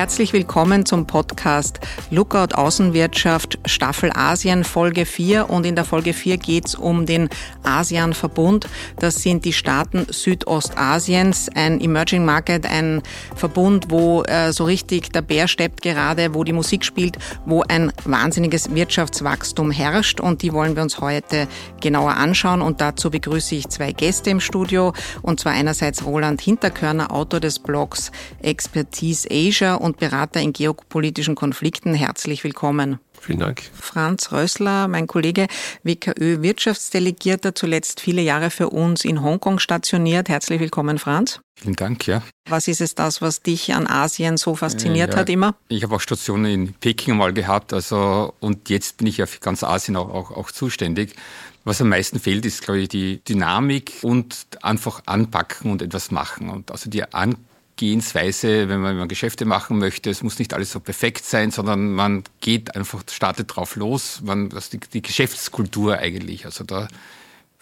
Herzlich willkommen zum Podcast Lookout Außenwirtschaft Staffel Asien Folge 4 und in der Folge 4 geht es um den ASEAN-Verbund. Das sind die Staaten Südostasiens, ein Emerging Market, ein Verbund, wo äh, so richtig der Bär steppt gerade, wo die Musik spielt, wo ein wahnsinniges Wirtschaftswachstum herrscht. Und die wollen wir uns heute genauer anschauen. Und dazu begrüße ich zwei Gäste im Studio. Und zwar einerseits Roland Hinterkörner, Autor des Blogs Expertise Asia und Berater in geopolitischen Konflikten. Herzlich willkommen. Vielen Dank. Franz Rössler, mein Kollege, WKÖ-Wirtschaftsdelegierter, zuletzt viele Jahre für uns in Hongkong stationiert. Herzlich willkommen, Franz. Vielen Dank, ja. Was ist es das, was dich an Asien so fasziniert ja, hat immer? Ich habe auch Stationen in Peking mal gehabt, also und jetzt bin ich ja für ganz Asien auch, auch, auch zuständig. Was am meisten fehlt, ist, glaube ich, die Dynamik und einfach anpacken und etwas machen. Und also die An Gehensweise, wenn man, wenn man Geschäfte machen möchte. Es muss nicht alles so perfekt sein, sondern man geht einfach, startet drauf los. Man, das ist die, die Geschäftskultur eigentlich. Also da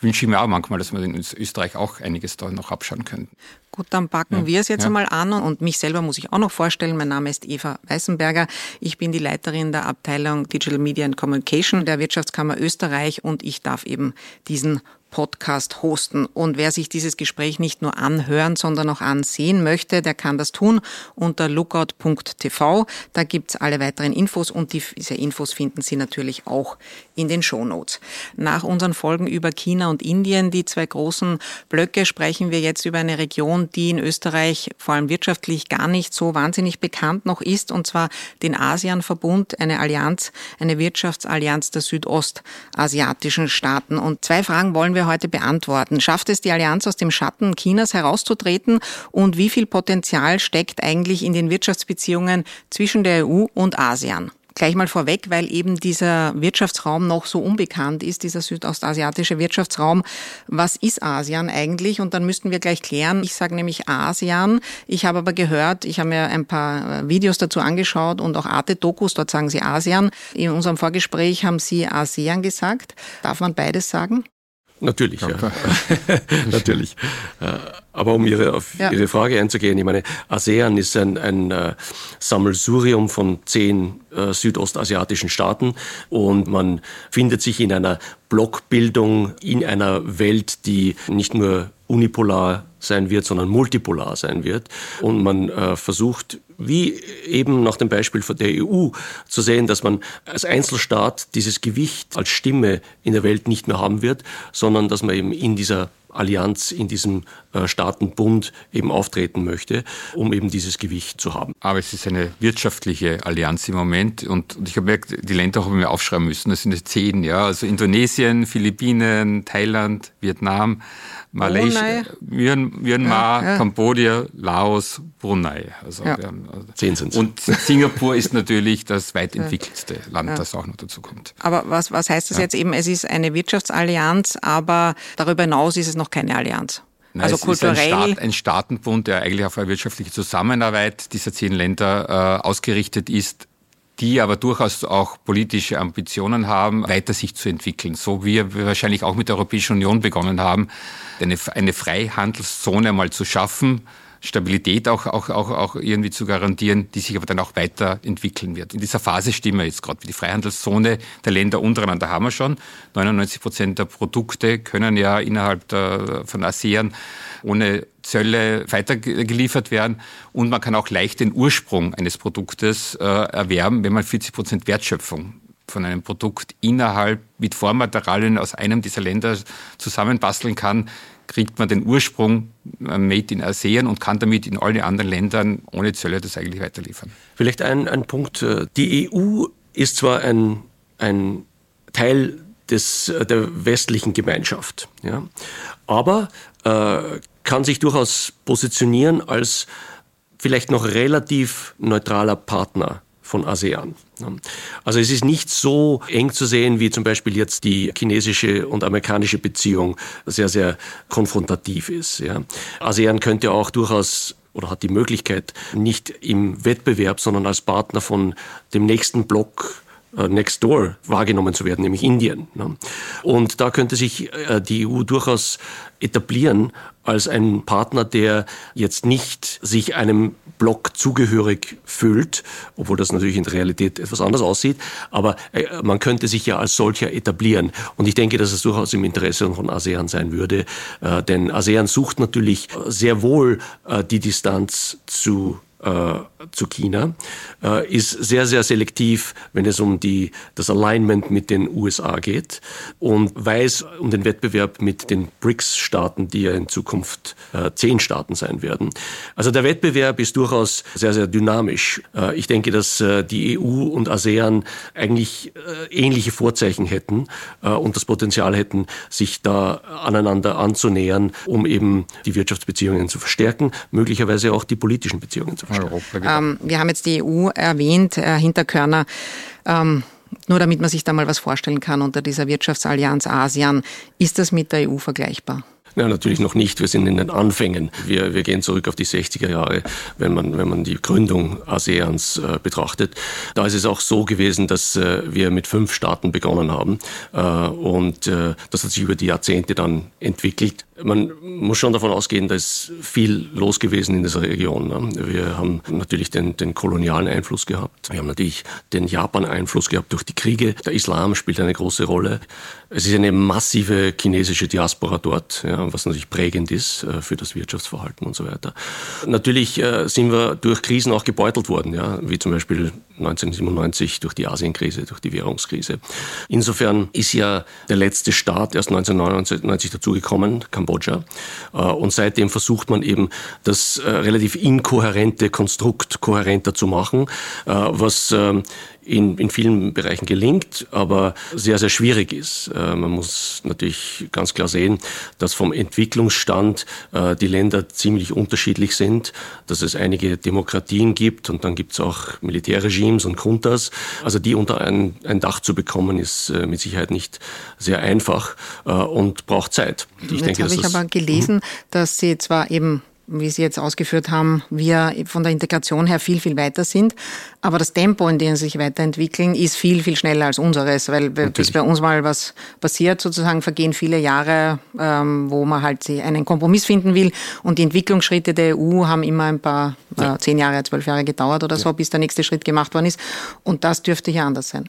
wünsche ich mir auch manchmal, dass wir in Österreich auch einiges da noch abschauen können. Gut, dann packen ja, wir es jetzt ja. einmal an und mich selber muss ich auch noch vorstellen. Mein Name ist Eva Weißenberger. Ich bin die Leiterin der Abteilung Digital Media and Communication der Wirtschaftskammer Österreich und ich darf eben diesen Podcast hosten. Und wer sich dieses Gespräch nicht nur anhören, sondern auch ansehen möchte, der kann das tun unter lookout.tv. Da gibt's alle weiteren Infos und diese Infos finden Sie natürlich auch in den Shownotes. Nach unseren Folgen über China und Indien, die zwei großen Blöcke, sprechen wir jetzt über eine Region, die in Österreich vor allem wirtschaftlich gar nicht so wahnsinnig bekannt noch ist, und zwar den ASEAN-Verbund, eine Allianz, eine Wirtschaftsallianz der südostasiatischen Staaten. Und zwei Fragen wollen wir wir heute beantworten. Schafft es die Allianz aus dem Schatten Chinas herauszutreten und wie viel Potenzial steckt eigentlich in den Wirtschaftsbeziehungen zwischen der EU und ASEAN? Gleich mal vorweg, weil eben dieser Wirtschaftsraum noch so unbekannt ist, dieser südostasiatische Wirtschaftsraum. Was ist ASEAN eigentlich? Und dann müssten wir gleich klären. Ich sage nämlich ASEAN. Ich habe aber gehört, ich habe mir ein paar äh, Videos dazu angeschaut und auch Arte-Dokus, dort sagen Sie ASEAN. In unserem Vorgespräch haben Sie ASEAN gesagt. Darf man beides sagen? Natürlich, ja. Natürlich. Äh, aber um Ihre, auf ja. Ihre Frage einzugehen, ich meine, ASEAN ist ein, ein uh, Sammelsurium von zehn uh, südostasiatischen Staaten und man findet sich in einer Blockbildung in einer Welt, die nicht nur unipolar sein wird, sondern multipolar sein wird. Und man äh, versucht, wie eben nach dem Beispiel der EU, zu sehen, dass man als Einzelstaat dieses Gewicht als Stimme in der Welt nicht mehr haben wird, sondern dass man eben in dieser Allianz, in diesem äh, Staatenbund eben auftreten möchte, um eben dieses Gewicht zu haben. Aber es ist eine wirtschaftliche Allianz im Moment und, und ich habe gemerkt, die Länder haben wir aufschreiben müssen, das sind zehn, ja, also Indonesien, Philippinen, Thailand, Vietnam, Malaysia, Myanmar, ja, ja. Kambodscha, Laos, Brunei. Also ja. haben, also Zehn sind Und Singapur ist natürlich das weit entwickelste Land, das auch noch dazu kommt. Aber was, was heißt das jetzt eben? Es ist eine Wirtschaftsallianz, aber darüber hinaus ist es noch keine Allianz. Nein, also es kulturell. Ist ein, Staat, ein, Staatenbund, der eigentlich auf eine wirtschaftliche Zusammenarbeit dieser zehn Länder äh, ausgerichtet ist die aber durchaus auch politische Ambitionen haben, weiter sich zu entwickeln. So wie wir wahrscheinlich auch mit der Europäischen Union begonnen haben, eine, eine Freihandelszone mal zu schaffen, Stabilität auch, auch, auch, auch irgendwie zu garantieren, die sich aber dann auch weiterentwickeln wird. In dieser Phase stehen wir jetzt gerade. Die Freihandelszone der Länder untereinander haben wir schon. 99 Prozent der Produkte können ja innerhalb der, von ASEAN ohne Zölle weitergeliefert werden. Und man kann auch leicht den Ursprung eines Produktes äh, erwerben, wenn man 40 Prozent Wertschöpfung von einem Produkt innerhalb mit Vormaterialien aus einem dieser Länder zusammenbasteln kann, kriegt man den Ursprung äh, Made in ASEAN und kann damit in alle anderen Ländern ohne Zölle das eigentlich weiterliefern. Vielleicht ein, ein Punkt. Äh, die EU ist zwar ein, ein Teil des, äh, der westlichen Gemeinschaft, ja, aber äh, kann sich durchaus positionieren als vielleicht noch relativ neutraler Partner von ASEAN. Also es ist nicht so eng zu sehen, wie zum Beispiel jetzt die chinesische und amerikanische Beziehung sehr, sehr konfrontativ ist. Ja. ASEAN könnte auch durchaus oder hat die Möglichkeit, nicht im Wettbewerb, sondern als Partner von dem nächsten Block next door wahrgenommen zu werden, nämlich Indien. Ne? Und da könnte sich äh, die EU durchaus etablieren als ein Partner, der jetzt nicht sich einem Block zugehörig fühlt, obwohl das natürlich in der Realität etwas anders aussieht, aber äh, man könnte sich ja als solcher etablieren. Und ich denke, dass es durchaus im Interesse von ASEAN sein würde, denn ASEAN sucht natürlich sehr wohl die Distanz zu äh, zu China, äh, ist sehr, sehr selektiv, wenn es um die, das Alignment mit den USA geht und weiß um den Wettbewerb mit den BRICS-Staaten, die ja in Zukunft äh, zehn Staaten sein werden. Also der Wettbewerb ist durchaus sehr, sehr dynamisch. Äh, ich denke, dass äh, die EU und ASEAN eigentlich äh, ähnliche Vorzeichen hätten und das Potenzial hätten, sich da aneinander anzunähern, um eben die Wirtschaftsbeziehungen zu verstärken, möglicherweise auch die politischen Beziehungen zu. Ähm, wir haben jetzt die EU erwähnt, äh, Hinterkörner. Ähm, nur damit man sich da mal was vorstellen kann unter dieser Wirtschaftsallianz ASEAN, ist das mit der EU vergleichbar? Ja, natürlich noch nicht. Wir sind in den Anfängen. Wir, wir gehen zurück auf die 60er Jahre, wenn man, wenn man die Gründung ASEANs äh, betrachtet. Da ist es auch so gewesen, dass äh, wir mit fünf Staaten begonnen haben. Äh, und äh, das hat sich über die Jahrzehnte dann entwickelt. Man muss schon davon ausgehen, da ist viel los gewesen in dieser Region. Ne? Wir haben natürlich den, den kolonialen Einfluss gehabt. Wir haben natürlich den Japan-Einfluss gehabt durch die Kriege. Der Islam spielt eine große Rolle. Es ist eine massive chinesische Diaspora dort, ja, was natürlich prägend ist äh, für das Wirtschaftsverhalten und so weiter. Natürlich äh, sind wir durch Krisen auch gebeutelt worden, ja, wie zum Beispiel 1997 durch die Asienkrise, durch die Währungskrise. Insofern ist ja der letzte Staat erst 1999 dazugekommen, Kambodscha. Äh, und seitdem versucht man eben, das äh, relativ inkohärente Konstrukt kohärenter zu machen, äh, was ähm, in, in vielen Bereichen gelingt, aber sehr, sehr schwierig ist. Man muss natürlich ganz klar sehen, dass vom Entwicklungsstand die Länder ziemlich unterschiedlich sind, dass es einige Demokratien gibt und dann gibt es auch Militärregimes und Juntas. Also die unter ein, ein Dach zu bekommen, ist mit Sicherheit nicht sehr einfach und braucht Zeit. Ich denke, habe ich aber gelesen, mhm. dass Sie zwar eben wie Sie jetzt ausgeführt haben, wir von der Integration her viel, viel weiter sind. Aber das Tempo, in dem sie sich weiterentwickeln, ist viel, viel schneller als unseres, weil Natürlich. bis bei uns mal was passiert, sozusagen vergehen viele Jahre, ähm, wo man halt einen Kompromiss finden will. Und die Entwicklungsschritte der EU haben immer ein paar, äh, ja. äh, zehn Jahre, zwölf Jahre gedauert oder so, bis der nächste Schritt gemacht worden ist. Und das dürfte hier anders sein.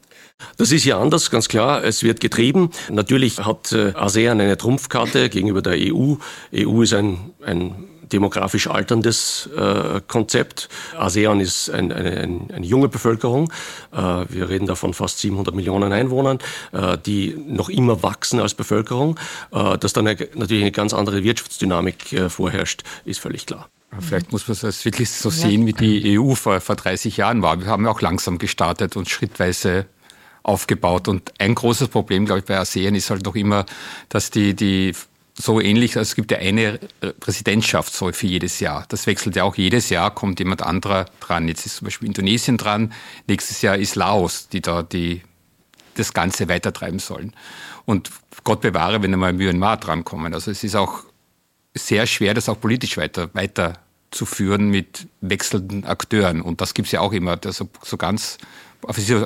Das ist ja anders, ganz klar. Es wird getrieben. Natürlich hat äh, ASEAN eine Trumpfkarte gegenüber der EU. EU ist ein, ein demografisch alterndes äh, Konzept. ASEAN ist ein, eine, ein, eine junge Bevölkerung. Äh, wir reden da von fast 700 Millionen Einwohnern, äh, die noch immer wachsen als Bevölkerung. Äh, dass dann eine, natürlich eine ganz andere Wirtschaftsdynamik äh, vorherrscht, ist völlig klar. Vielleicht muss man es wirklich so sehen, wie die EU vor, vor 30 Jahren war. Wir haben ja auch langsam gestartet und schrittweise aufgebaut. Und ein großes Problem, glaube ich, bei ASEAN ist halt noch immer, dass die, die so ähnlich, also es gibt ja eine Präsidentschaft so für jedes Jahr. Das wechselt ja auch jedes Jahr, kommt jemand anderer dran. Jetzt ist zum Beispiel Indonesien dran, nächstes Jahr ist Laos, die da die, das Ganze weitertreiben sollen. Und Gott bewahre, wenn einmal Myanmar drankommen. Also es ist auch sehr schwer, das auch politisch weiter, weiterzuführen mit wechselnden Akteuren. Und das gibt es ja auch immer. Also so ganz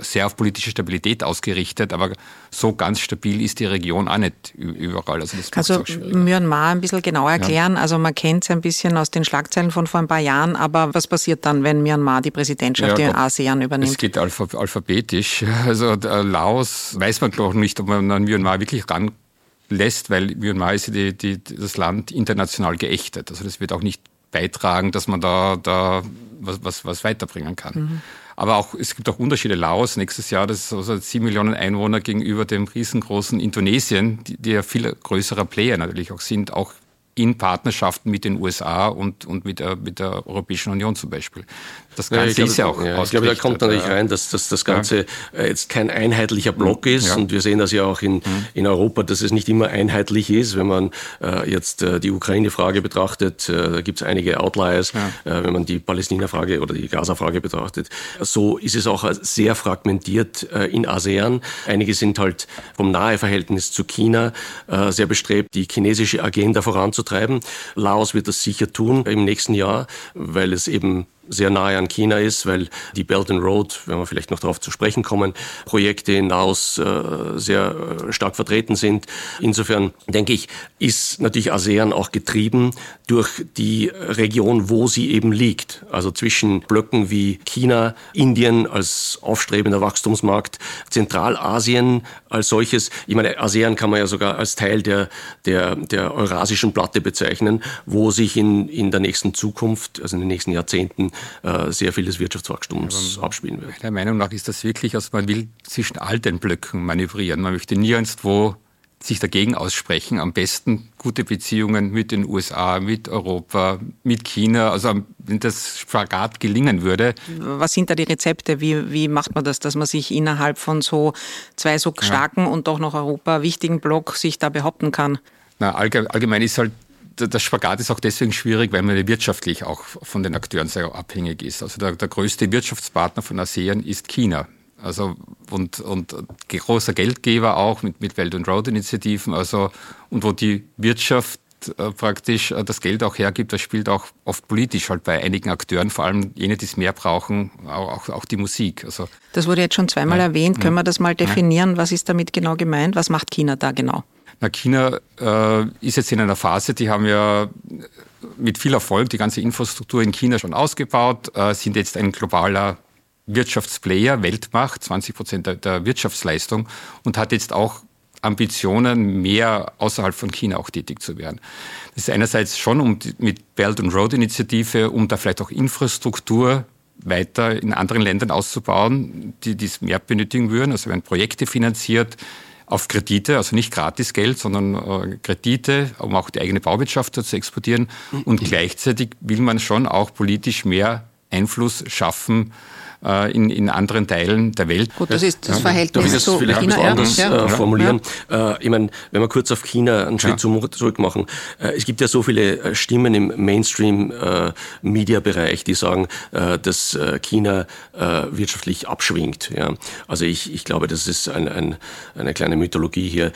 sehr auf politische Stabilität ausgerichtet, aber so ganz stabil ist die Region auch nicht überall. Also das du Myanmar ein bisschen genauer erklären? Ja. Also man kennt es ein bisschen aus den Schlagzeilen von vor ein paar Jahren, aber was passiert dann, wenn Myanmar die Präsidentschaft ja, in ASEAN übernimmt? Es geht alphabetisch. Also Laos weiß man glaube ich nicht, ob man an Myanmar wirklich ranlässt, weil Myanmar ist die, die, das Land international geächtet. Also das wird auch nicht beitragen, dass man da, da was, was, was weiterbringen kann. Mhm. Aber auch, es gibt auch Unterschiede. Laos nächstes Jahr, das ist also sieben Millionen Einwohner gegenüber dem riesengroßen Indonesien, die, die ja viel größerer Player natürlich auch sind, auch in Partnerschaften mit den USA und, und mit, der, mit der Europäischen Union zum Beispiel. Das Ganze ja, glaube, ist ja auch ja, Ich glaube, da kommt natürlich rein, dass, dass das Ganze ja. jetzt kein einheitlicher Block ist. Ja. Und wir sehen das ja auch in, mhm. in Europa, dass es nicht immer einheitlich ist. Wenn man äh, jetzt äh, die Ukraine-Frage betrachtet, äh, da gibt es einige Outliers. Äh, wenn man die Palästina-Frage oder die Gaza-Frage betrachtet, so ist es auch sehr fragmentiert äh, in ASEAN. Einige sind halt vom Naheverhältnis zu China äh, sehr bestrebt, die chinesische Agenda voranzutreiben. Laos wird das sicher tun im nächsten Jahr, weil es eben sehr nahe an China ist, weil die Belt and Road, wenn wir vielleicht noch darauf zu sprechen kommen, Projekte in Laos äh, sehr äh, stark vertreten sind. Insofern denke ich, ist natürlich ASEAN auch getrieben durch die Region, wo sie eben liegt. Also zwischen Blöcken wie China, Indien als aufstrebender Wachstumsmarkt, Zentralasien als solches. Ich meine, ASEAN kann man ja sogar als Teil der, der, der eurasischen Platte bezeichnen, wo sich in, in der nächsten Zukunft, also in den nächsten Jahrzehnten, äh, sehr viel des Wirtschaftswachstums ja, abspielen wird. Meiner Meinung nach ist das wirklich, also man will zwischen all den Blöcken manövrieren. Man möchte nirgendwo sich dagegen aussprechen. Am besten gute Beziehungen mit den USA, mit Europa, mit China. Also wenn das Spagat gelingen würde. Was sind da die Rezepte? Wie, wie macht man das, dass man sich innerhalb von so zwei so starken ja. und doch noch Europa wichtigen Block sich da behaupten kann? Na, allgemein ist halt der Spagat ist auch deswegen schwierig, weil man wirtschaftlich auch von den Akteuren sehr abhängig ist. Also der, der größte Wirtschaftspartner von ASEAN ist China. Also und, und großer Geldgeber auch mit, mit Welt- und Road-Initiativen. Also und wo die Wirtschaft äh, praktisch äh, das Geld auch hergibt, das spielt auch oft politisch halt bei einigen Akteuren, vor allem jene, die es mehr brauchen, auch, auch die Musik. Also, das wurde jetzt schon zweimal ja, erwähnt. Können wir das mal definieren? Ja. Was ist damit genau gemeint? Was macht China da genau? Na, China äh, ist jetzt in einer Phase, die haben ja mit viel Erfolg die ganze Infrastruktur in China schon ausgebaut, äh, sind jetzt ein globaler Wirtschaftsplayer, Weltmacht, 20 Prozent der, der Wirtschaftsleistung und hat jetzt auch Ambitionen, mehr außerhalb von China auch tätig zu werden. Das ist einerseits schon um die, mit Belt and Road Initiative, um da vielleicht auch Infrastruktur weiter in anderen Ländern auszubauen, die dies mehr benötigen würden. Also werden Projekte finanziert, auf Kredite, also nicht Gratisgeld, sondern äh, Kredite, um auch die eigene Bauwirtschaft zu exportieren. Und gleichzeitig will man schon auch politisch mehr Einfluss schaffen in, in anderen Teilen der Welt. Gut, das ist das Verhältnis das zu vielleicht China, anders ja. äh, formulieren? Ja. Äh, ich meine, wenn wir kurz auf China einen Schritt ja. zurück machen, äh, es gibt ja so viele äh, Stimmen im Mainstream-Media-Bereich, die sagen, dass China wirtschaftlich abschwingt. Ja. Also ich, ich glaube, das ist ein, ein, eine kleine Mythologie hier.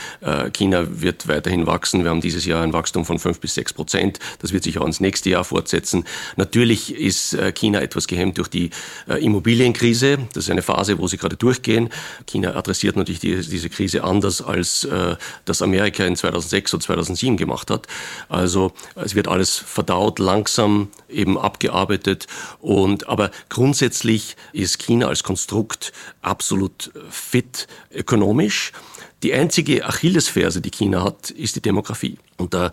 China wird weiterhin wachsen. Wir haben dieses Jahr ein Wachstum von fünf bis sechs Prozent. Das wird sich auch ins nächste Jahr fortsetzen. Natürlich ist China etwas gehemmt durch die Immobilien Immobilienkrise. Das ist eine Phase, wo sie gerade durchgehen. China adressiert natürlich die, diese Krise anders, als äh, das Amerika in 2006 und 2007 gemacht hat. Also es wird alles verdaut, langsam eben abgearbeitet. Und, aber grundsätzlich ist China als Konstrukt absolut fit ökonomisch. Die einzige Achillesferse, die China hat, ist die Demografie. Und da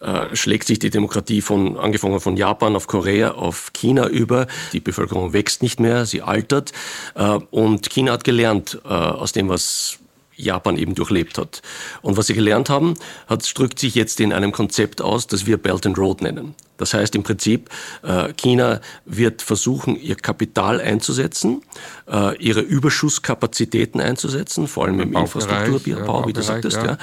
äh, schlägt sich die Demokratie von, angefangen von Japan auf Korea auf China über. Die Bevölkerung wächst nicht mehr, sie altert. Äh, und China hat gelernt äh, aus dem, was Japan eben durchlebt hat. Und was sie gelernt haben, hat, drückt sich jetzt in einem Konzept aus, das wir Belt and Road nennen. Das heißt im Prinzip, äh, China wird versuchen, ihr Kapital einzusetzen, äh, ihre Überschusskapazitäten einzusetzen, vor allem im Infrastrukturbau, wie du sagtest, ja.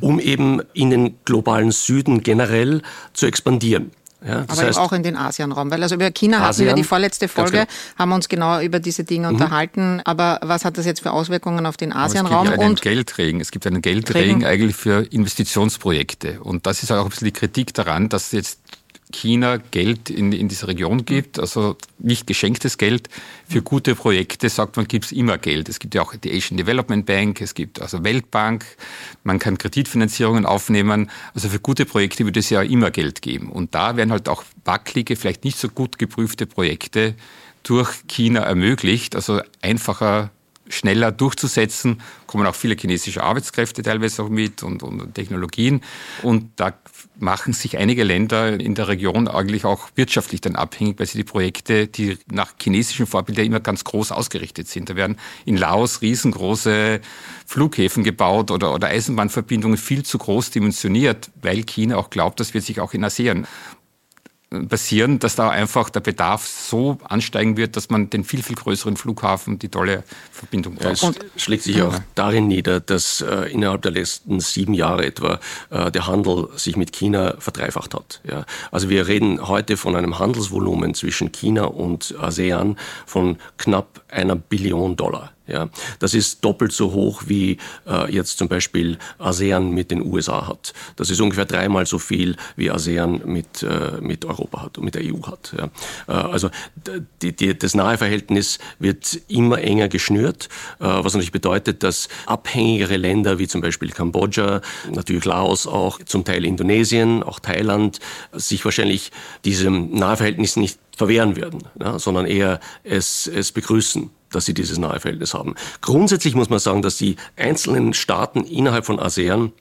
um eben in den globalen Süden generell zu expandieren. Ja, Aber heißt, auch in den Asienraum, weil also über China Asien, hatten wir die vorletzte Folge, genau. haben uns genau über diese Dinge mhm. unterhalten. Aber was hat das jetzt für Auswirkungen auf den Asienraum? Es gibt ja einen Geldregen. Es gibt einen Geldregen eigentlich für Investitionsprojekte. Und das ist auch ein bisschen die Kritik daran, dass jetzt China Geld in, in diese Region gibt, also nicht geschenktes Geld. Für gute Projekte sagt man, gibt es immer Geld. Es gibt ja auch die Asian Development Bank, es gibt also Weltbank, man kann Kreditfinanzierungen aufnehmen. Also für gute Projekte würde es ja immer Geld geben. Und da werden halt auch wackelige, vielleicht nicht so gut geprüfte Projekte durch China ermöglicht, also einfacher schneller durchzusetzen, kommen auch viele chinesische Arbeitskräfte teilweise auch mit und, und Technologien. Und da machen sich einige Länder in der Region eigentlich auch wirtschaftlich dann abhängig, weil sie die Projekte, die nach chinesischen Vorbildern immer ganz groß ausgerichtet sind. Da werden in Laos riesengroße Flughäfen gebaut oder, oder Eisenbahnverbindungen viel zu groß dimensioniert, weil China auch glaubt, das wird sich auch in ASEAN passieren, dass da einfach der Bedarf so ansteigen wird, dass man den viel, viel größeren Flughafen, die tolle Verbindung braucht. Ja, es schlägt sich auch darin nieder, dass äh, innerhalb der letzten sieben Jahre etwa äh, der Handel sich mit China verdreifacht hat. Ja. Also wir reden heute von einem Handelsvolumen zwischen China und ASEAN von knapp einer Billion Dollar. Ja, das ist doppelt so hoch wie äh, jetzt zum Beispiel ASEAN mit den USA hat. Das ist ungefähr dreimal so viel wie ASEAN mit, äh, mit Europa hat und mit der EU hat. Ja. Äh, also die, die, das nahe Verhältnis wird immer enger geschnürt, äh, was natürlich bedeutet, dass abhängigere Länder wie zum Beispiel Kambodscha, natürlich Laos auch, zum Teil Indonesien, auch Thailand, sich wahrscheinlich diesem Nahverhältnis nicht verwehren werden, ja, sondern eher es, es begrüßen dass sie dieses nahe Verhältnis haben. Grundsätzlich muss man sagen, dass die einzelnen Staaten innerhalb von ASEAN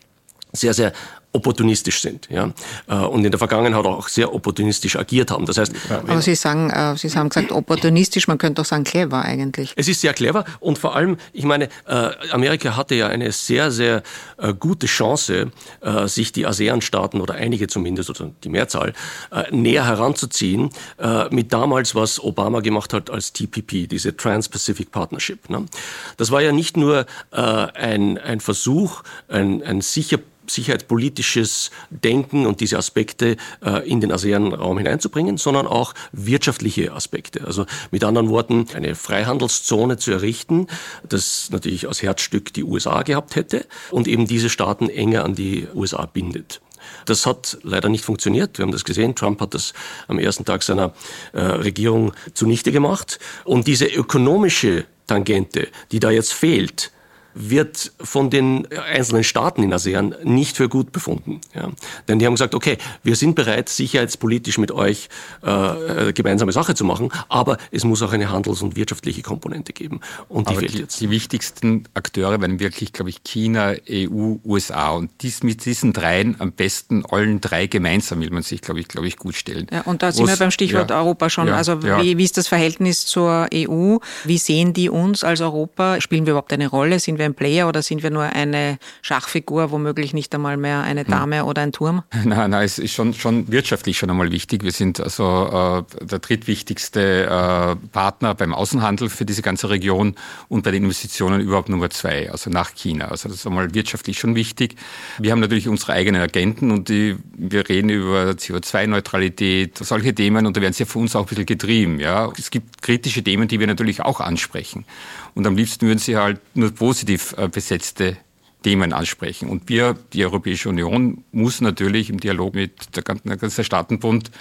sehr, sehr opportunistisch sind ja, äh, und in der Vergangenheit auch sehr opportunistisch agiert haben. Das heißt, aber Sie sagen, äh, Sie haben gesagt opportunistisch, man könnte auch sagen clever eigentlich. Es ist sehr clever und vor allem, ich meine, äh, Amerika hatte ja eine sehr, sehr gute Chance, sich die ASEAN-Staaten oder einige zumindest oder die Mehrzahl näher heranzuziehen mit damals, was Obama gemacht hat als TPP, diese Trans-Pacific Partnership. Ne? Das war ja nicht nur ein, ein Versuch, ein, ein sicher sicherheitspolitisches Denken und diese Aspekte äh, in den ASEAN-Raum hineinzubringen, sondern auch wirtschaftliche Aspekte. Also mit anderen Worten, eine Freihandelszone zu errichten, das natürlich als Herzstück die USA gehabt hätte und eben diese Staaten enger an die USA bindet. Das hat leider nicht funktioniert. Wir haben das gesehen. Trump hat das am ersten Tag seiner äh, Regierung zunichte gemacht. Und diese ökonomische Tangente, die da jetzt fehlt, wird von den einzelnen Staaten in ASEAN nicht für gut befunden. Ja. Denn die haben gesagt, okay, wir sind bereit, sicherheitspolitisch mit euch äh, gemeinsame Sache zu machen, aber es muss auch eine handels- und wirtschaftliche Komponente geben. Und die aber fehlt die, jetzt. Die wichtigsten Akteure werden wirklich, glaube ich, China, EU, USA. Und dies, mit diesen dreien am besten allen drei gemeinsam will man sich, glaube ich, glaube ich, gut stellen. Ja, und da sind wir beim Stichwort ja, Europa schon. Ja, also wie, wie ist das Verhältnis zur EU? Wie sehen die uns als Europa? Spielen wir überhaupt eine Rolle? Sind wir ein Player oder sind wir nur eine Schachfigur, womöglich nicht einmal mehr eine hm. Dame oder ein Turm? Nein, nein, es ist schon, schon wirtschaftlich schon einmal wichtig. Wir sind also äh, der drittwichtigste äh, Partner beim Außenhandel für diese ganze Region und bei den Investitionen überhaupt Nummer zwei, also nach China. Also das ist einmal wirtschaftlich schon wichtig. Wir haben natürlich unsere eigenen Agenten und die, wir reden über CO2-Neutralität, solche Themen und da werden sie für uns auch ein bisschen getrieben. Ja. Es gibt kritische Themen, die wir natürlich auch ansprechen. Und am liebsten würden sie halt nur positiv äh, besetzte Themen ansprechen. Und wir, die Europäische Union, muss natürlich im Dialog mit der ganzen Staatenbund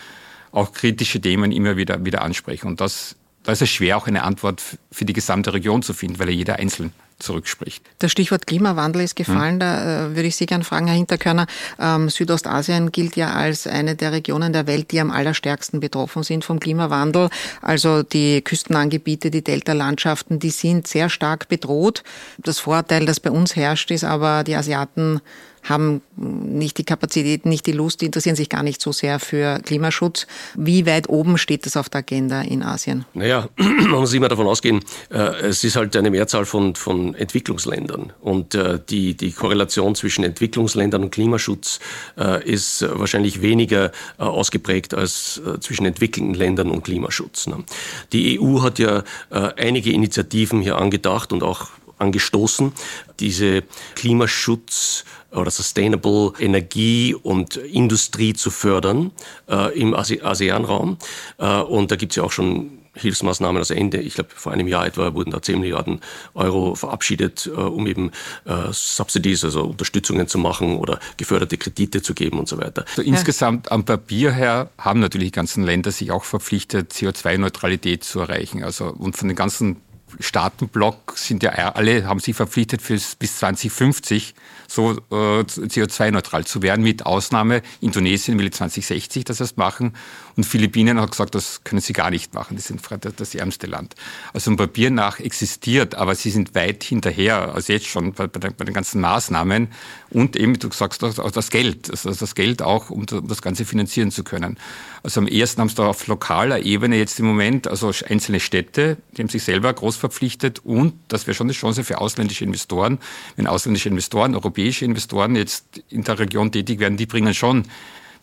auch kritische Themen immer wieder, wieder ansprechen. Und das, da ist es schwer, auch eine Antwort für die gesamte Region zu finden, weil ja jeder einzeln zurückspricht. Das Stichwort Klimawandel ist gefallen. Hm. Da äh, würde ich Sie gerne fragen, Herr Hinterkörner. Ähm, Südostasien gilt ja als eine der Regionen der Welt, die am allerstärksten betroffen sind vom Klimawandel. Also die Küstenangebiete, die Deltalandschaften, die sind sehr stark bedroht. Das Vorteil, das bei uns herrscht, ist aber, die Asiaten haben nicht die Kapazität, nicht die Lust, die interessieren sich gar nicht so sehr für Klimaschutz. Wie weit oben steht das auf der Agenda in Asien? Naja, man muss immer davon ausgehen, äh, es ist halt eine Mehrzahl von, von Entwicklungsländern. Und äh, die, die Korrelation zwischen Entwicklungsländern und Klimaschutz äh, ist wahrscheinlich weniger ausgeprägt als zwischen entwickelten Ländern und Klimaschutz. Ne? Die EU hat ja einige Initiativen hier angedacht und auch angestoßen, diese Klimaschutz oder Sustainable Energie und Industrie zu fördern äh, im ASEAN-Raum. Äh, und da gibt es ja auch schon Hilfsmaßnahmen. Also Ende, ich glaube vor einem Jahr etwa, wurden da 10 Milliarden Euro verabschiedet, äh, um eben äh, Subsidies, also Unterstützungen zu machen oder geförderte Kredite zu geben und so weiter. Also insgesamt am Papier her haben natürlich die ganzen Länder sich auch verpflichtet, CO2-Neutralität zu erreichen. Also und von den ganzen Staatenblock sind ja alle, haben sich verpflichtet, bis 2050 so äh, CO2-neutral zu werden, mit Ausnahme Indonesien will 2060 das erst machen und Philippinen hat gesagt, das können sie gar nicht machen, die sind das ärmste Land. Also im Papier nach existiert, aber sie sind weit hinterher, also jetzt schon bei, bei den ganzen Maßnahmen und eben, du sagst, auch das Geld, also das Geld auch, um das Ganze finanzieren zu können. Also am ersten haben sie da auf lokaler Ebene jetzt im Moment, also einzelne Städte, die haben sich selber groß verpflichtet und das wäre schon eine Chance für ausländische Investoren, wenn ausländische Investoren, europäische Investoren jetzt in der Region tätig werden, die bringen schon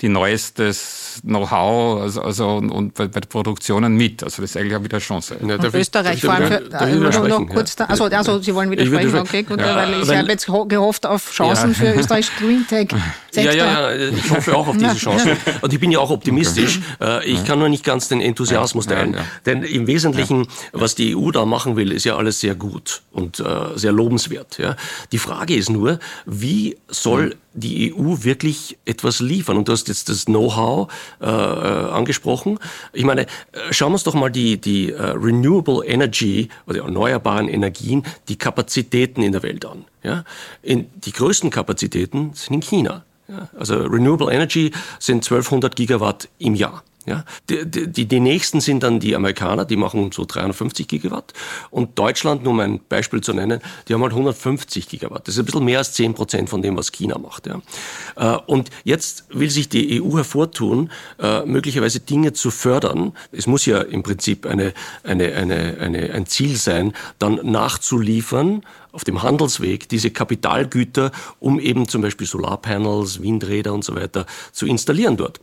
die neuestes Know-how also, also und, und bei, bei der Produktionen mit. Also das ist eigentlich auch wieder eine Chance. Ja, und Österreich vor allem für, also noch kurz da, also, also Sie wollen widersprechen, okay, gut, ja, weil ich habe jetzt gehofft auf Chancen für Österreichs Green Tech. Ja, ja, ja, ich hoffe auch auf diese Chancen. Und ich bin ja auch optimistisch. Äh, ich kann nur nicht ganz den Enthusiasmus teilen. Denn im Wesentlichen, was die EU da machen will, ist ja alles sehr gut und äh, sehr lobenswert. Ja. Die Frage ist nur, wie soll die EU wirklich etwas liefern? Und du hast jetzt das Know-how äh, äh angesprochen. Ich meine, äh, schauen wir uns doch mal die, die uh, Renewable Energy oder erneuerbaren Energien, die Kapazitäten in der Welt an. Ja? In, die größten Kapazitäten sind in China. Ja? Also Renewable Energy sind 1200 Gigawatt im Jahr. Ja, die, die, die nächsten sind dann die Amerikaner, die machen so 350 Gigawatt. Und Deutschland, nur um ein Beispiel zu nennen, die haben halt 150 Gigawatt. Das ist ein bisschen mehr als 10 Prozent von dem, was China macht. Ja. Äh, und jetzt will sich die EU hervortun, äh, möglicherweise Dinge zu fördern. Es muss ja im Prinzip eine, eine, eine, eine, ein Ziel sein, dann nachzuliefern, auf dem Handelsweg diese Kapitalgüter, um eben zum Beispiel Solarpanels, Windräder und so weiter zu installieren dort.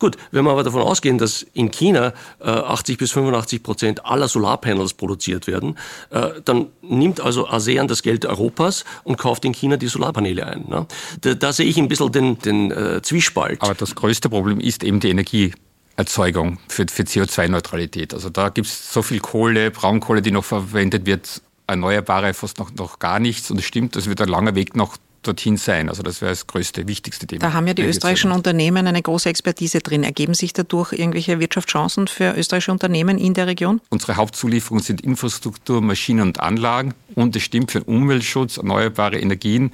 Gut, wenn wir aber davon ausgehen, dass in China äh, 80 bis 85 Prozent aller Solarpanels produziert werden, äh, dann nimmt also ASEAN das Geld Europas und kauft in China die Solarpaneele ein. Ne? Da, da, sehe ich ein bisschen den, den äh, Zwiespalt. Aber das größte Problem ist eben die Energie. Erzeugung für, für CO2-Neutralität. Also da gibt es so viel Kohle, Braunkohle, die noch verwendet wird, Erneuerbare fast noch, noch gar nichts. Und es stimmt, das wird ein langer Weg noch dorthin sein. Also das wäre das größte, wichtigste Thema. Da haben ja die österreichischen Unternehmen eine große Expertise drin. Ergeben sich dadurch irgendwelche Wirtschaftschancen für österreichische Unternehmen in der Region? Unsere Hauptzulieferungen sind Infrastruktur, Maschinen und Anlagen. Und es stimmt für den Umweltschutz, erneuerbare Energien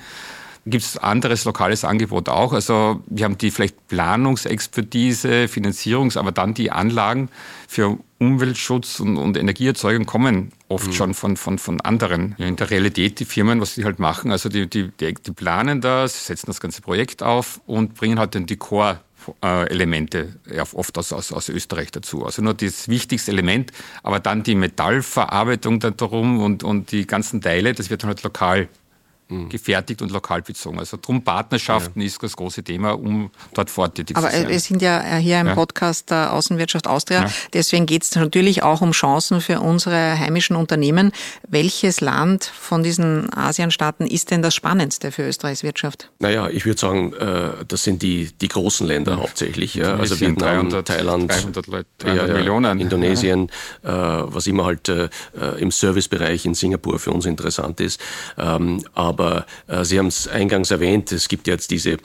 gibt es anderes lokales Angebot auch. Also wir haben die vielleicht Planungsexpertise, Finanzierungs-, aber dann die Anlagen für Umweltschutz und, und Energieerzeugung kommen oft mhm. schon von, von, von anderen. Ja, in der Realität die Firmen, was die halt machen, also die, die, die, die planen das, setzen das ganze Projekt auf und bringen halt dann die Core Elemente oft aus, aus, aus Österreich dazu. Also nur das wichtigste Element, aber dann die Metallverarbeitung darum und, und die ganzen Teile, das wird dann halt lokal mhm. gefertigt und lokal bezogen. Also drum Partnerschaften ja. ist das große Thema, um dort forttätig Aber zu sein. Aber wir sind ja hier im Podcast der Außenwirtschaft Austria, ja. deswegen geht es natürlich auch um Chancen für unsere heimischen Unternehmen. Welches Land von diesen Asienstaaten ist denn das spannendste für Österreichs Wirtschaft? Naja, ich würde sagen, äh, das sind die, die großen Länder ja. hauptsächlich. Ja. Also Vietnam, 300, Thailand, 300, Leute, 300 Millionen. Indonesien, äh, was immer halt äh, im Servicebereich in Singapur für uns interessant ist. Ähm, aber aber äh, Sie haben es eingangs erwähnt, es gibt jetzt diese,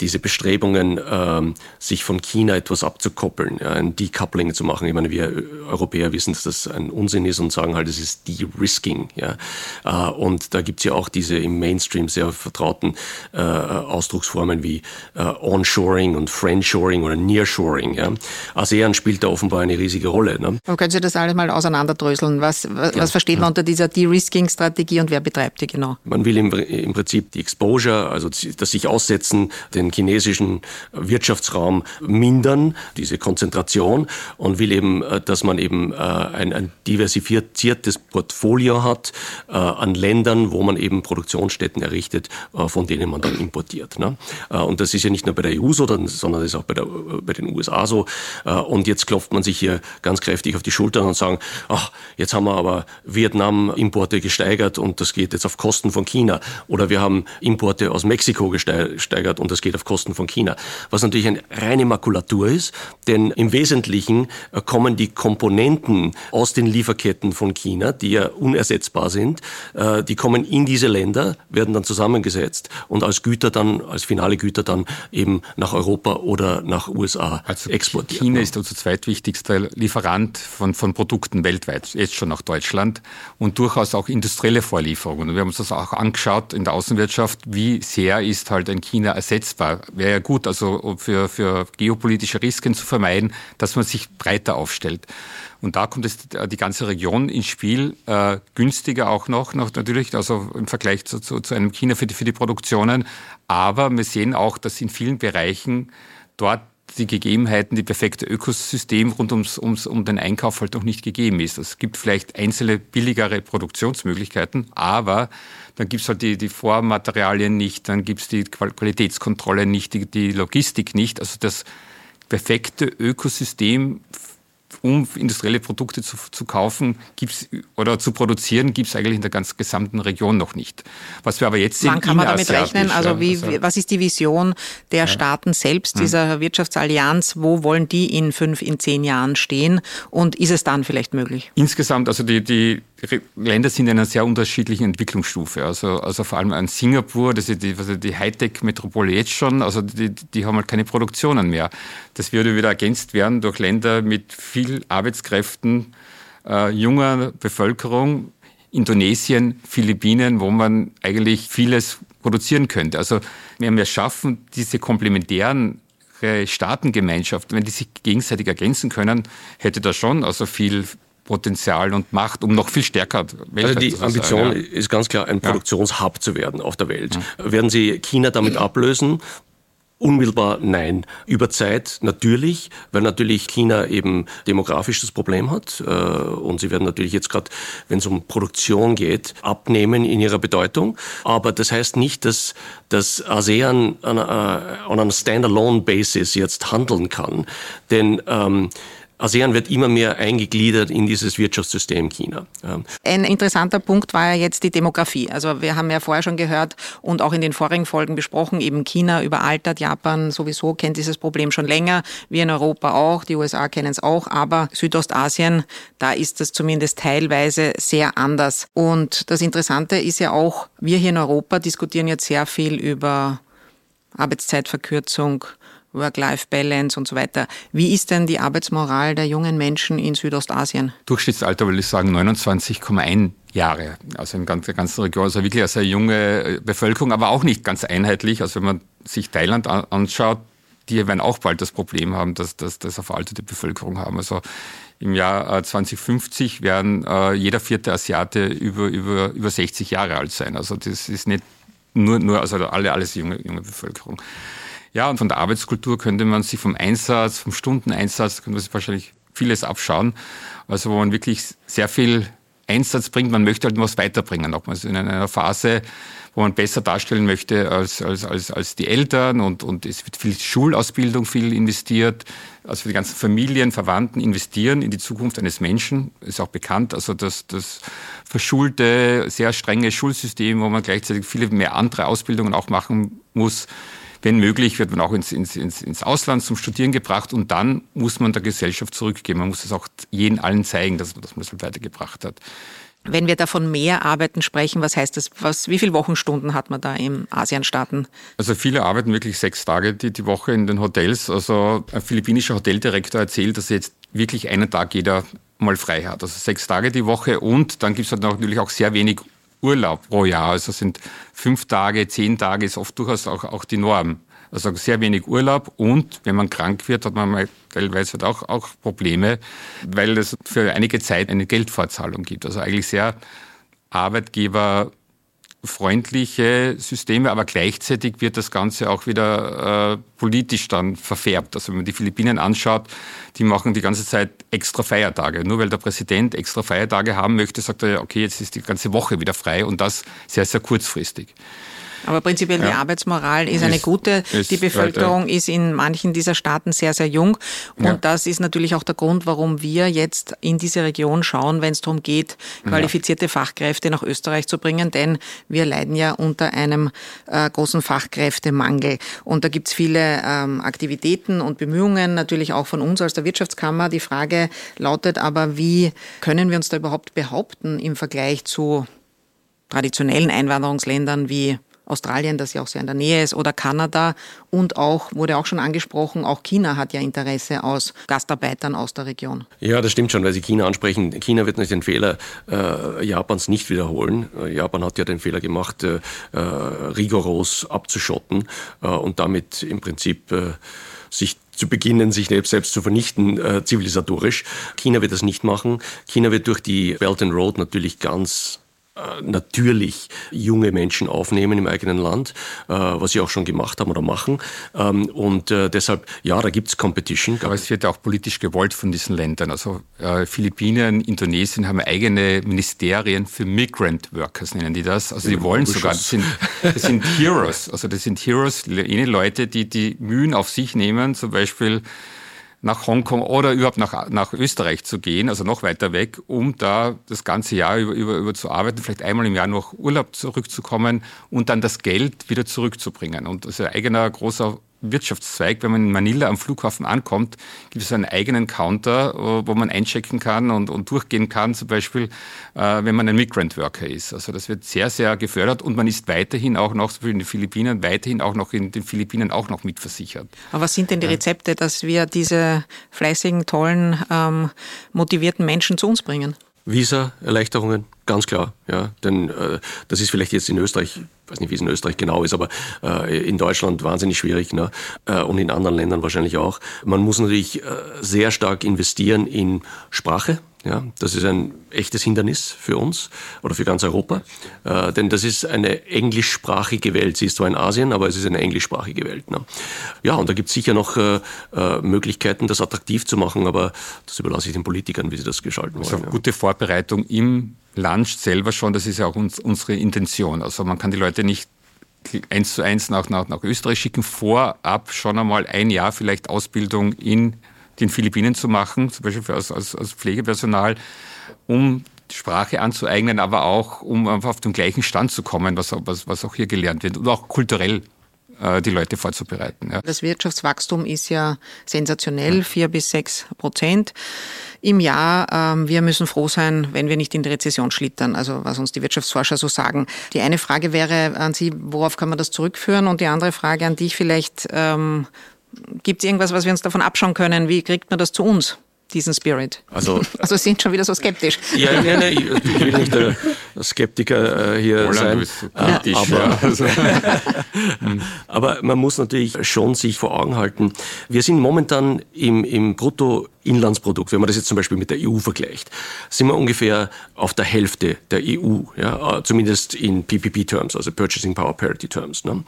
diese Bestrebungen, ähm, sich von China etwas abzukoppeln, ja, ein Decoupling zu machen. Ich meine, wir Europäer wissen, dass das ein Unsinn ist und sagen halt, es ist De-Risking. Ja. Äh, und da gibt es ja auch diese im Mainstream sehr vertrauten äh, Ausdrucksformen wie äh, Onshoring und Friendshoring oder Nearshoring. Ja. ASEAN spielt da offenbar eine riesige Rolle. Ne? Aber können Sie das alles mal auseinanderdröseln? Was, was, ja. versteht man unter dieser De-Risking-Strategie und wer betreibt die genau? Man will im im Prinzip die Exposure, also das sich aussetzen, den chinesischen Wirtschaftsraum mindern, diese Konzentration und will eben, äh, dass man eben äh, ein, ein diversifiziertes Portfolio hat äh, an Ländern, wo man eben Produktionsstätten errichtet, von denen man dann importiert. Ne? Und das ist ja nicht nur bei der EU so, sondern das ist auch bei, der, bei den USA so. Und jetzt klopft man sich hier ganz kräftig auf die Schultern und sagen, ach, jetzt haben wir aber Vietnam-Importe gesteigert und das geht jetzt auf Kosten von China oder wir haben Importe aus Mexiko gesteigert und das geht auf Kosten von China. Was natürlich eine reine Makulatur ist, denn im Wesentlichen äh, kommen die Komponenten aus den Lieferketten von China, die ja unersetzbar sind, äh, die kommen in diese Länder, werden dann zusammengesetzt und als Güter dann, als finale Güter dann eben nach Europa oder nach USA also exportiert. China ist unser zweitwichtigster Lieferant von, von Produkten weltweit, jetzt schon nach Deutschland und durchaus auch industrielle Vorlieferungen. Wir haben uns das auch angeschaut anschaut in der Außenwirtschaft, wie sehr ist halt ein China ersetzbar. Wäre ja gut, also für, für geopolitische Risiken zu vermeiden, dass man sich breiter aufstellt. Und da kommt es die ganze Region ins Spiel, äh, günstiger auch noch, noch natürlich, also im Vergleich zu, zu, zu einem China für die, für die Produktionen. Aber wir sehen auch, dass in vielen Bereichen dort die Gegebenheiten, die perfekte Ökosystem rund ums, ums, um den Einkauf halt noch nicht gegeben ist. Es gibt vielleicht einzelne billigere Produktionsmöglichkeiten, aber dann gibt es halt die, die Vormaterialien nicht, dann gibt es die Qualitätskontrolle nicht, die, die Logistik nicht. Also das perfekte Ökosystem um industrielle Produkte zu, zu kaufen gibt's, oder zu produzieren, gibt es eigentlich in der ganz gesamten Region noch nicht. Was wir aber jetzt sehen, Wann kann man damit rechnen? Also, wie, also was ist die Vision der ja. Staaten selbst, hm. dieser Wirtschaftsallianz? Wo wollen die in fünf, in zehn Jahren stehen? Und ist es dann vielleicht möglich? Insgesamt, also die, die Länder sind in einer sehr unterschiedlichen Entwicklungsstufe. Also, also vor allem an Singapur, das ist die, also die Hightech-Metropole jetzt schon, also die, die haben halt keine Produktionen mehr. Das würde wieder ergänzt werden durch Länder mit viel Arbeitskräften, äh, junger Bevölkerung, Indonesien, Philippinen, wo man eigentlich vieles produzieren könnte. Also wenn wir schaffen, diese komplementären Staatengemeinschaften, wenn die sich gegenseitig ergänzen können, hätte das schon also viel Potenzial und Macht, um noch viel stärker Also die Ambition sein, ja. ist ganz klar, ein Produktionshub ja. zu werden auf der Welt. Ja. Werden Sie China damit ablösen? Unmittelbar nein. Über Zeit natürlich, weil natürlich China eben demografisches Problem hat. Äh, und sie werden natürlich jetzt gerade, wenn es um Produktion geht, abnehmen in ihrer Bedeutung. Aber das heißt nicht, dass das ASEAN an, einer Standalone-Basis jetzt handeln kann. Denn ähm, ASEAN wird immer mehr eingegliedert in dieses Wirtschaftssystem China. Ein interessanter Punkt war ja jetzt die Demografie. Also wir haben ja vorher schon gehört und auch in den vorigen Folgen besprochen, eben China überaltert, Japan sowieso kennt dieses Problem schon länger, wir in Europa auch, die USA kennen es auch, aber Südostasien, da ist es zumindest teilweise sehr anders. Und das Interessante ist ja auch, wir hier in Europa diskutieren jetzt sehr viel über Arbeitszeitverkürzung, Work-Life-Balance und so weiter. Wie ist denn die Arbeitsmoral der jungen Menschen in Südostasien? Durchschnittsalter würde ich sagen 29,1 Jahre. Also in der ganzen Region, also wirklich eine sehr junge äh, Bevölkerung, aber auch nicht ganz einheitlich. Also wenn man sich Thailand anschaut, die werden auch bald das Problem haben, dass, dass eine veraltete Bevölkerung haben. Also im Jahr 2050 äh, werden äh, jeder vierte Asiate über, über, über 60 Jahre alt sein. Also das ist nicht nur, nur also alle, alles junge, junge Bevölkerung. Ja, und von der Arbeitskultur könnte man sich vom Einsatz, vom Stundeneinsatz, könnte man sich wahrscheinlich vieles abschauen. Also wo man wirklich sehr viel Einsatz bringt. Man möchte halt was weiterbringen. Nochmals in einer Phase, wo man besser darstellen möchte als, als, als, als die Eltern und, und es wird viel Schulausbildung viel investiert. Also die ganzen Familien, Verwandten investieren in die Zukunft eines Menschen. Ist auch bekannt. Also das, das verschulte, sehr strenge Schulsystem, wo man gleichzeitig viele mehr andere Ausbildungen auch machen muss wenn möglich, wird man auch ins, ins, ins Ausland zum Studieren gebracht und dann muss man der Gesellschaft zurückgeben. Man muss es auch jeden allen zeigen, dass man das mal weitergebracht hat. Wenn wir davon mehr Arbeiten sprechen, was heißt das? Was, wie viele Wochenstunden hat man da im Asienstaaten? Also viele arbeiten wirklich sechs Tage die, die Woche in den Hotels. Also ein philippinischer Hoteldirektor erzählt, dass jetzt wirklich einen Tag jeder mal frei hat. Also sechs Tage die Woche und dann gibt es halt natürlich auch sehr wenig Urlaub pro Jahr. Also sind fünf Tage, zehn Tage ist oft durchaus auch, auch die Norm. Also sehr wenig Urlaub und wenn man krank wird, hat man teilweise halt auch, auch Probleme, weil es für einige Zeit eine Geldvorzahlung gibt. Also eigentlich sehr Arbeitgeber freundliche Systeme, aber gleichzeitig wird das Ganze auch wieder äh, politisch dann verfärbt. Also wenn man die Philippinen anschaut, die machen die ganze Zeit extra Feiertage. Nur weil der Präsident extra Feiertage haben möchte, sagt er, okay, jetzt ist die ganze Woche wieder frei und das sehr, sehr kurzfristig. Aber prinzipiell ja. die Arbeitsmoral ist, ist eine gute. Ist die Bevölkerung weiter. ist in manchen dieser Staaten sehr, sehr jung. Und ja. das ist natürlich auch der Grund, warum wir jetzt in diese Region schauen, wenn es darum geht, qualifizierte ja. Fachkräfte nach Österreich zu bringen. Denn wir leiden ja unter einem äh, großen Fachkräftemangel. Und da gibt es viele ähm, Aktivitäten und Bemühungen, natürlich auch von uns als der Wirtschaftskammer. Die Frage lautet aber, wie können wir uns da überhaupt behaupten im Vergleich zu traditionellen Einwanderungsländern wie Australien, das ja auch sehr in der Nähe ist, oder Kanada. Und auch, wurde auch schon angesprochen, auch China hat ja Interesse aus Gastarbeitern aus der Region. Ja, das stimmt schon, weil Sie China ansprechen. China wird nicht den Fehler äh, Japans nicht wiederholen. Äh, Japan hat ja den Fehler gemacht, äh, äh, rigoros abzuschotten äh, und damit im Prinzip äh, sich zu beginnen, sich selbst zu vernichten, äh, zivilisatorisch. China wird das nicht machen. China wird durch die Belt and Road natürlich ganz natürlich junge Menschen aufnehmen im eigenen Land, äh, was sie auch schon gemacht haben oder machen. Ähm, und äh, deshalb, ja, da gibt es Competition. Aber es wird auch politisch gewollt von diesen Ländern. Also Philippinen, Indonesien haben eigene Ministerien für Migrant Workers, nennen die das. Also die wollen sogar, das sind, das sind Heroes. Also das sind Heroes, jene Leute, die die Mühen auf sich nehmen, zum Beispiel nach Hongkong oder überhaupt nach, nach Österreich zu gehen, also noch weiter weg, um da das ganze Jahr über, über, über zu arbeiten, vielleicht einmal im Jahr noch Urlaub zurückzukommen und dann das Geld wieder zurückzubringen. Und das ist ein eigener großer Wirtschaftszweig. Wenn man in Manila am Flughafen ankommt, gibt es einen eigenen Counter, wo man einchecken kann und, und durchgehen kann, zum Beispiel, äh, wenn man ein Migrant Worker ist. Also das wird sehr, sehr gefördert und man ist weiterhin auch noch, in den Philippinen, weiterhin auch noch in den Philippinen auch noch mitversichert. Aber was sind denn die Rezepte, dass wir diese fleißigen, tollen, ähm, motivierten Menschen zu uns bringen? Visa-Erleichterungen, ganz klar. Ja, denn äh, das ist vielleicht jetzt in Österreich, ich weiß nicht, wie es in Österreich genau ist, aber äh, in Deutschland wahnsinnig schwierig ne? äh, und in anderen Ländern wahrscheinlich auch. Man muss natürlich äh, sehr stark investieren in Sprache. Ja, das ist ein echtes Hindernis für uns oder für ganz Europa, äh, denn das ist eine englischsprachige Welt. Sie ist zwar in Asien, aber es ist eine englischsprachige Welt. Ne? Ja, und da gibt es sicher noch äh, äh, Möglichkeiten, das attraktiv zu machen, aber das überlasse ich den Politikern, wie sie das gestalten wollen. Also ja. gute Vorbereitung im Land selber schon, das ist ja auch uns, unsere Intention. Also man kann die Leute nicht eins zu eins nach, nach, nach Österreich schicken, vorab schon einmal ein Jahr vielleicht Ausbildung in den Philippinen zu machen, zum Beispiel als, als, als Pflegepersonal, um Sprache anzueignen, aber auch um einfach auf den gleichen Stand zu kommen, was, was, was auch hier gelernt wird und auch kulturell äh, die Leute vorzubereiten. Ja. Das Wirtschaftswachstum ist ja sensationell, vier bis sechs Prozent im Jahr. Ähm, wir müssen froh sein, wenn wir nicht in die Rezession schlittern, also was uns die Wirtschaftsforscher so sagen. Die eine Frage wäre an Sie, worauf kann man das zurückführen? Und die andere Frage an dich vielleicht, ähm, Gibt es irgendwas, was wir uns davon abschauen können? Wie kriegt man das zu uns? diesen Spirit. Also, also sind schon wieder so skeptisch. Ja, nein, nein, ich will nicht der Skeptiker äh, hier Holland sein. Kritisch, aber, ja. also. aber man muss natürlich schon sich vor Augen halten, wir sind momentan im, im Brutto Inlandsprodukt, wenn man das jetzt zum Beispiel mit der EU vergleicht, sind wir ungefähr auf der Hälfte der EU, ja, äh, zumindest in PPP-Terms, also Purchasing Power Parity Terms. Ne?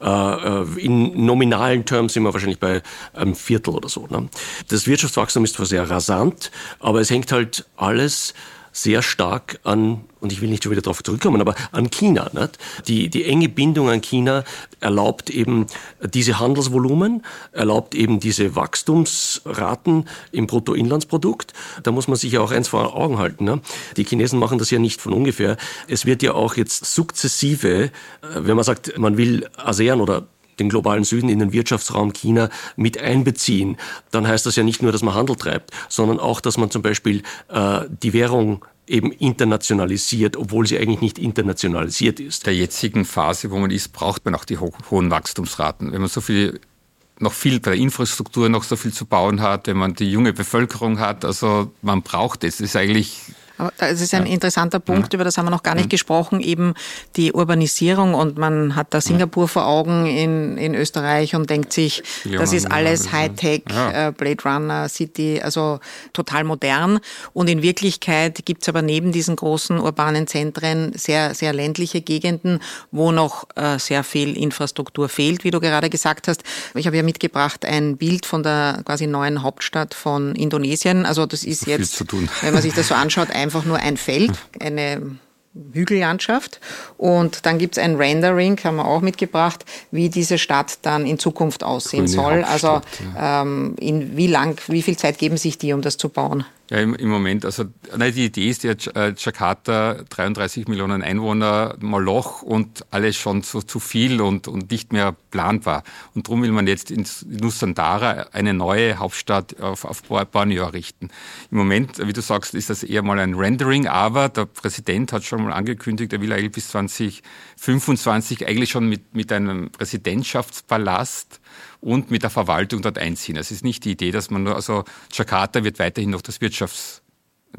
Äh, äh, in nominalen Terms sind wir wahrscheinlich bei einem Viertel oder so. Ne? Das Wirtschaftswachstum ist zwar sehr rasant, aber es hängt halt alles sehr stark an, und ich will nicht schon wieder darauf zurückkommen, aber an China. Nicht? Die, die enge Bindung an China erlaubt eben diese Handelsvolumen, erlaubt eben diese Wachstumsraten im Bruttoinlandsprodukt. Da muss man sich ja auch eins vor Augen halten. Ne? Die Chinesen machen das ja nicht von ungefähr. Es wird ja auch jetzt sukzessive, äh, wenn man sagt, man will ASEAN oder den globalen Süden in den Wirtschaftsraum China mit einbeziehen, dann heißt das ja nicht nur, dass man Handel treibt, sondern auch, dass man zum Beispiel äh, die Währung eben internationalisiert, obwohl sie eigentlich nicht internationalisiert ist. Der jetzigen Phase, wo man ist, braucht man auch die ho hohen Wachstumsraten. Wenn man so viel noch viel bei der Infrastruktur noch so viel zu bauen hat, wenn man die junge Bevölkerung hat, also man braucht es. Das ist eigentlich aber das ist ein interessanter Punkt, über das haben wir noch gar nicht gesprochen, eben die Urbanisierung und man hat da Singapur vor Augen in, in Österreich und denkt sich, das ist alles Hightech. Äh, Blade Runner, City, also total modern. Und in Wirklichkeit gibt es aber neben diesen großen urbanen Zentren sehr, sehr ländliche Gegenden, wo noch äh, sehr viel Infrastruktur fehlt, wie du gerade gesagt hast. Ich habe ja mitgebracht ein Bild von der quasi neuen Hauptstadt von Indonesien. Also das ist jetzt, wenn man sich das so anschaut, einfach nur ein Feld, eine Hügellandschaft. Und dann gibt es ein Rendering, haben wir auch mitgebracht, wie diese Stadt dann in Zukunft aussehen Grüne soll. Also ja. ähm, in wie lang, wie viel Zeit geben sich die, um das zu bauen? Ja, im, im Moment, also nein, die Idee ist ja äh, Jakarta, 33 Millionen Einwohner, Moloch und alles schon zu, zu viel und, und nicht mehr planbar. Und darum will man jetzt in Nusantara eine neue Hauptstadt auf, auf Borneo richten. Im Moment, wie du sagst, ist das eher mal ein Rendering, aber der Präsident hat schon mal angekündigt, er will eigentlich bis 2025 eigentlich schon mit, mit einem Präsidentschaftspalast und mit der Verwaltung dort einziehen. Es ist nicht die Idee, dass man nur, also Jakarta wird weiterhin noch das Wirtschafts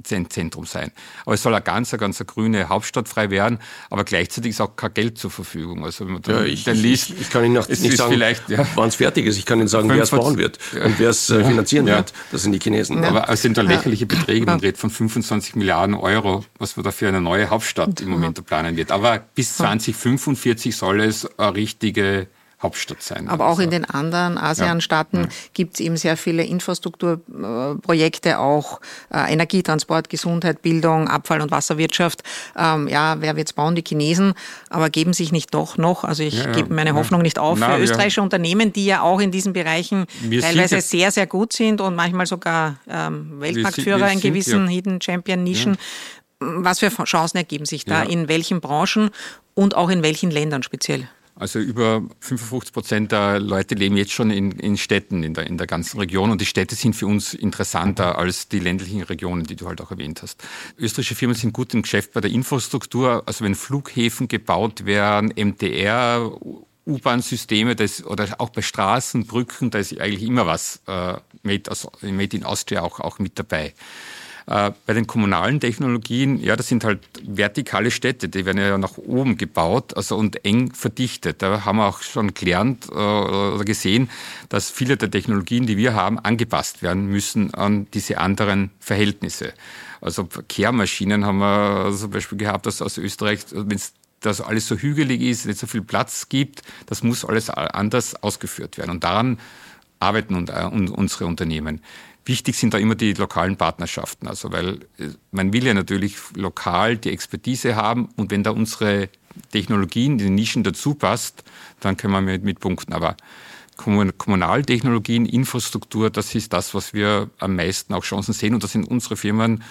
Zentrum sein. Aber es soll eine ganz, eine ganz eine grüne Hauptstadt frei werden, aber gleichzeitig ist auch kein Geld zur Verfügung. Also wenn man ja, ich, dann liest, ich, ich kann Ihnen nicht sagen, ja, wann es fertig ist. Ich kann Ihnen sagen, wer es bauen wird ja. und wer es äh, finanzieren ja. wird. Das sind die Chinesen. Aber es sind da lächerliche Beträge. Man redet von 25 Milliarden Euro, was man da für eine neue Hauptstadt im Moment planen wird. Aber bis 2045 soll es eine richtige Hauptstadt sein. Aber auch in den anderen ASEAN-Staaten ja. gibt es eben sehr viele Infrastrukturprojekte, auch äh, Energietransport, Gesundheit, Bildung, Abfall- und Wasserwirtschaft. Ähm, ja, wer wird es bauen? Die Chinesen, aber geben sich nicht doch noch. Also ich ja, gebe meine Hoffnung nicht auf Na, für österreichische Unternehmen, die ja auch in diesen Bereichen teilweise sehr, sehr gut sind und manchmal sogar ähm, Weltmarktführer in gewissen Hidden Champion-Nischen. Was für Chancen ergeben sich da? In welchen Branchen und auch in welchen Ländern speziell? Also über 55 Prozent der Leute leben jetzt schon in, in Städten in der, in der ganzen Region und die Städte sind für uns interessanter als die ländlichen Regionen, die du halt auch erwähnt hast. Österreichische Firmen sind gut im Geschäft bei der Infrastruktur, also wenn Flughäfen gebaut werden, MTR, U-Bahn-Systeme oder auch bei Straßen, Brücken, da ist eigentlich immer was äh, made, also made in Austria auch, auch mit dabei. Äh, bei den kommunalen Technologien, ja, das sind halt vertikale Städte, die werden ja nach oben gebaut also und eng verdichtet. Da haben wir auch schon gelernt äh, oder gesehen, dass viele der Technologien, die wir haben, angepasst werden müssen an diese anderen Verhältnisse. Also Kehrmaschinen haben wir zum Beispiel gehabt, dass aus Österreich, wenn es dass alles so hügelig ist, nicht so viel Platz gibt, das muss alles anders ausgeführt werden. Und daran arbeiten äh, unsere Unternehmen. Wichtig sind da immer die lokalen Partnerschaften, also weil äh, man will ja natürlich lokal die Expertise haben und wenn da unsere Technologien, die Nischen dazu passt, dann können wir mit, mit punkten. Aber Kommunaltechnologien, Infrastruktur, das ist das, was wir am meisten auch Chancen sehen und da sind unsere Firmen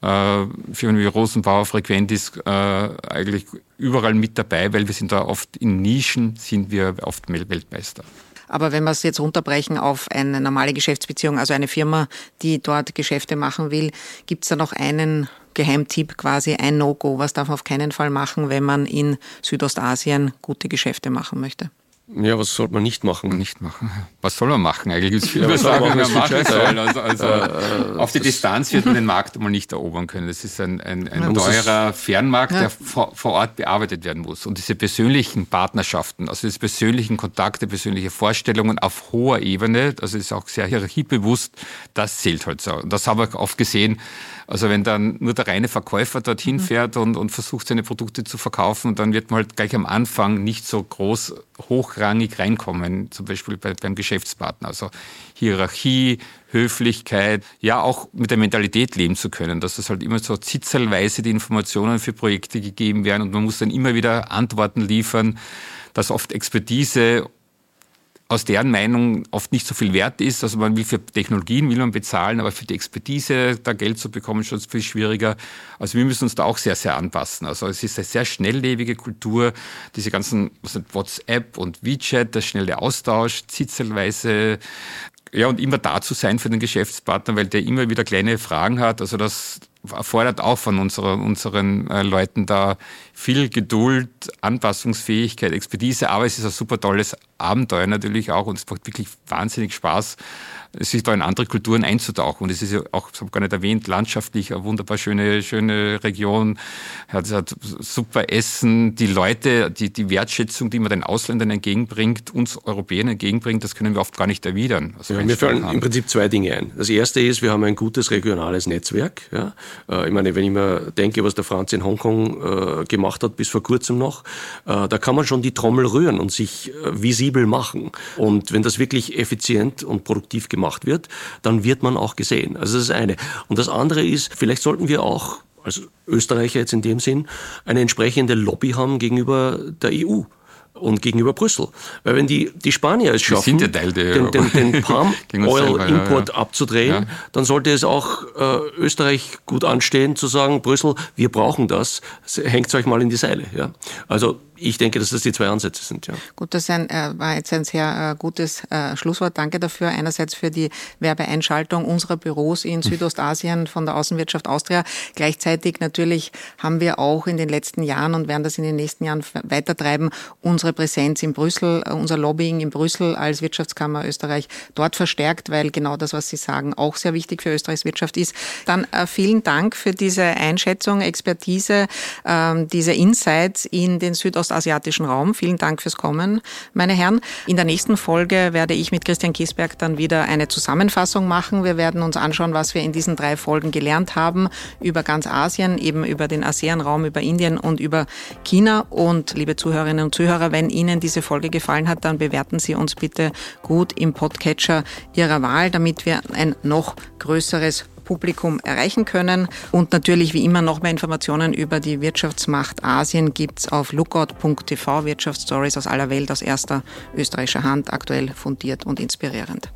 äh, Firmen wie Rosenbauer, Frequentis äh, eigentlich überall mit dabei, weil wir sind da oft in Nischen, sind wir oft Weltmeister. Aber wenn wir es jetzt runterbrechen auf eine normale Geschäftsbeziehung, also eine Firma, die dort Geschäfte machen will, gibt es da noch einen Geheimtipp quasi, ein No-Go? Was darf man auf keinen Fall machen, wenn man in Südostasien gute Geschäfte machen möchte? Ja, was sollte man nicht machen? Nicht machen. Was soll man machen? Eigentlich gibt es die man machen soll. Also, also äh, auf die Distanz wird man den Markt mal nicht erobern können. Das ist ein, ein, ein teurer Fernmarkt, ja. der vor, vor, Ort bearbeitet werden muss. Und diese persönlichen Partnerschaften, also diese persönlichen Kontakte, persönliche Vorstellungen auf hoher Ebene, also ist auch sehr hierarchiebewusst, das zählt halt so. Und das habe ich oft gesehen, also wenn dann nur der reine Verkäufer dorthin mhm. fährt und, und versucht, seine Produkte zu verkaufen, dann wird man halt gleich am Anfang nicht so groß hochrangig reinkommen, zum Beispiel bei, beim Geschäftspartner. Also Hierarchie, Höflichkeit, ja auch mit der Mentalität leben zu können, dass es halt immer so zitzelweise die Informationen für Projekte gegeben werden und man muss dann immer wieder Antworten liefern, dass oft Expertise aus deren Meinung oft nicht so viel wert ist. Also man will für Technologien will man bezahlen, aber für die Expertise da Geld zu bekommen, schon viel schwieriger. Also wir müssen uns da auch sehr, sehr anpassen. Also es ist eine sehr schnelllebige Kultur. Diese ganzen WhatsApp und WeChat, der schnelle Austausch, zitzelweise ja, und immer da zu sein für den Geschäftspartner, weil der immer wieder kleine Fragen hat. Also das erfordert auch von unserer, unseren äh, Leuten da viel Geduld, Anpassungsfähigkeit, Expertise, aber es ist ein super tolles Abenteuer natürlich auch und es macht wirklich wahnsinnig Spaß, sich da in andere Kulturen einzutauchen. Und es ist ja auch, das habe ich gar nicht erwähnt, landschaftlich eine wunderbar schöne, schöne Region, hat, hat super Essen, die Leute, die, die Wertschätzung, die man den Ausländern entgegenbringt, uns Europäern entgegenbringt, das können wir oft gar nicht erwidern. Also ja, mir fallen haben. im Prinzip zwei Dinge ein. Das erste ist, wir haben ein gutes regionales Netzwerk. Ja? Äh, ich meine, wenn ich mir denke, was der Franz in Hongkong äh, gemacht hat bis vor kurzem noch, äh, da kann man schon die Trommel rühren und sich visibel machen. Und wenn das wirklich effizient und produktiv gemacht gemacht wird, dann wird man auch gesehen. Also das ist eine. Und das andere ist, vielleicht sollten wir auch als Österreicher jetzt in dem Sinn eine entsprechende Lobby haben gegenüber der EU und gegenüber Brüssel. Weil wenn die, die Spanier es schaffen, ja den, den, den Palm Oil Import ja, ja. abzudrehen, dann sollte es auch äh, Österreich gut anstehen, zu sagen, Brüssel, wir brauchen das, hängt euch mal in die Seile. Ja? Also Ich denke, dass das die zwei Ansätze sind, ja. Gut, das ein, äh, war jetzt ein sehr äh, gutes äh, Schlusswort. Danke dafür. Einerseits für die Werbeeinschaltung unserer Büros in Südostasien von der Außenwirtschaft Austria. Gleichzeitig natürlich haben wir auch in den letzten Jahren und werden das in den nächsten Jahren weitertreiben, unsere Präsenz in Brüssel, unser Lobbying in Brüssel als Wirtschaftskammer Österreich dort verstärkt, weil genau das, was Sie sagen, auch sehr wichtig für Österreichs Wirtschaft ist. Dann vielen Dank für diese Einschätzung, Expertise, ähm, diese Insights in den Südostasien ostasiatischen Raum. Vielen Dank fürs Kommen, meine Herren. In der nächsten Folge werde ich mit Christian Kiesberg dann wieder eine Zusammenfassung machen. Wir werden uns anschauen, was wir in diesen drei Folgen gelernt haben über ganz Asien, eben über den ASEAN-Raum, über Indien und über China. Und liebe Zuhörerinnen und Zuhörer, wenn Ihnen diese Folge gefallen hat, dann bewerten Sie uns bitte gut im Podcatcher Ihrer Wahl, damit wir ein noch größeres Publikum erreichen können. Und natürlich wie immer noch mehr Informationen über die Wirtschaftsmacht Asien gibt es auf lookout.tv. Wirtschaftsstories aus aller Welt, aus erster österreichischer Hand, aktuell fundiert und inspirierend.